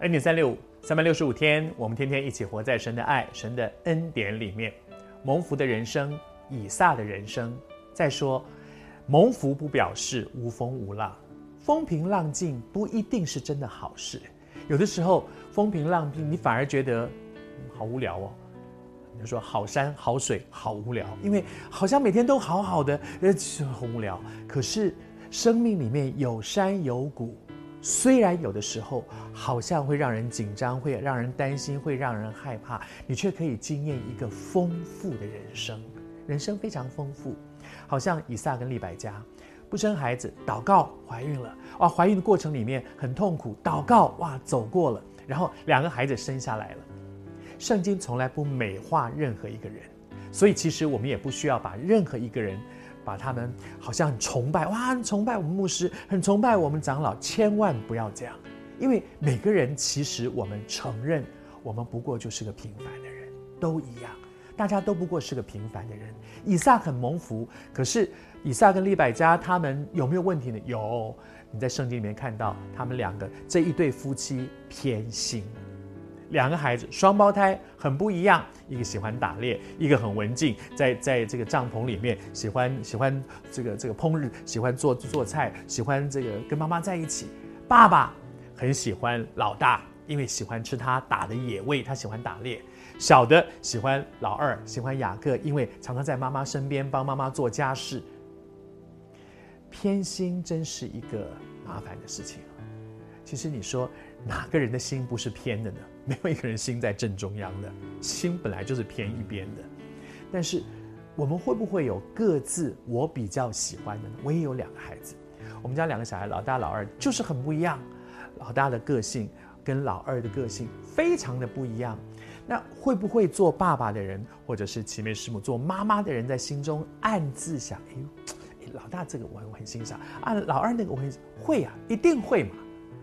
恩典三六五，三百六十五天，我们天天一起活在神的爱、神的恩典里面。蒙福的人生，以撒的人生。再说，蒙福不表示无风无浪，风平浪静不一定是真的好事。有的时候风平浪静，你反而觉得好无聊哦。你就说好山好水好无聊，因为好像每天都好好的，呃，很无聊。可是生命里面有山有谷。虽然有的时候好像会让人紧张，会让人担心，会让人害怕，你却可以经验一个丰富的人生，人生非常丰富。好像以撒跟利百加不生孩子，祷告怀孕了，哇，怀孕的过程里面很痛苦，祷告哇走过了，然后两个孩子生下来了。圣经从来不美化任何一个人，所以其实我们也不需要把任何一个人。把他们好像很崇拜，哇，很崇拜我们牧师，很崇拜我们长老，千万不要这样，因为每个人其实我们承认，我们不过就是个平凡的人，都一样，大家都不过是个平凡的人。以撒很蒙福，可是以撒跟利百加他们有没有问题呢？有，你在圣经里面看到他们两个这一对夫妻偏心。两个孩子，双胞胎，很不一样。一个喜欢打猎，一个很文静，在在这个帐篷里面喜欢喜欢这个这个烹饪，喜欢做做菜，喜欢这个跟妈妈在一起。爸爸很喜欢老大，因为喜欢吃他打的野味，他喜欢打猎。小的喜欢老二，喜欢雅各，因为常常在妈妈身边帮妈妈做家事。偏心真是一个麻烦的事情。其实你说哪个人的心不是偏的呢？没有一个人心在正中央的，心本来就是偏一边的。但是我们会不会有各自我比较喜欢的呢？我也有两个孩子，我们家两个小孩，老大老二就是很不一样。老大的个性跟老二的个性非常的不一样。那会不会做爸爸的人，或者是齐眉师母做妈妈的人，在心中暗自想：哎呦，老大这个我我很欣赏啊，老二那个我很会啊，一定会嘛。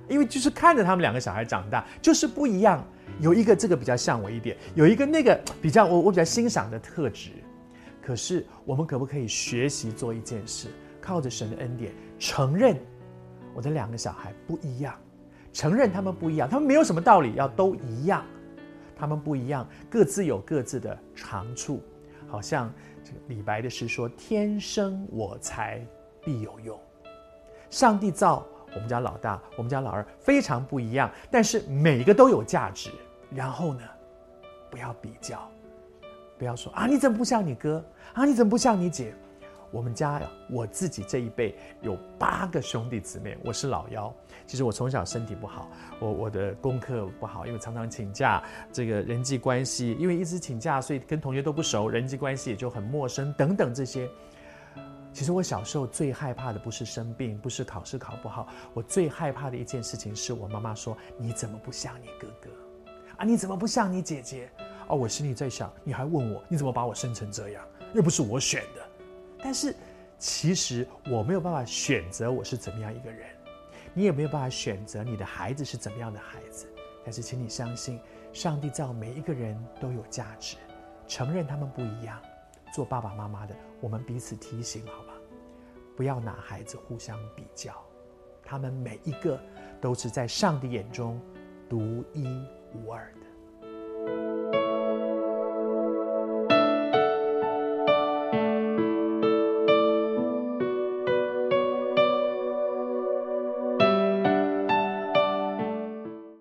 因为就是看着他们两个小孩长大，就是不一样。有一个这个比较像我一点，有一个那个比较我我比较欣赏的特质。可是我们可不可以学习做一件事，靠着神的恩典，承认我的两个小孩不一样，承认他们不一样，他们没有什么道理要都一样，他们不一样，各自有各自的长处。好像这个李白的诗说：“天生我材必有用。”上帝造。我们家老大，我们家老二非常不一样，但是每一个都有价值。然后呢，不要比较，不要说啊，你怎么不像你哥啊？你怎么不像你姐？我们家呀，我自己这一辈有八个兄弟姊妹，我是老幺。其实我从小身体不好，我我的功课不好，因为常常请假，这个人际关系，因为一直请假，所以跟同学都不熟，人际关系也就很陌生，等等这些。其实我小时候最害怕的不是生病，不是考试考不好，我最害怕的一件事情是我妈妈说：“你怎么不像你哥哥？啊，你怎么不像你姐姐？”哦，我心里在想，你还问我，你怎么把我生成这样？又不是我选的。但是其实我没有办法选择我是怎么样一个人，你也没有办法选择你的孩子是怎么样的孩子。但是请你相信，上帝造每一个人都有价值，承认他们不一样。做爸爸妈妈的，我们彼此提醒，好吧？不要拿孩子互相比较，他们每一个都是在上帝眼中独一无二的。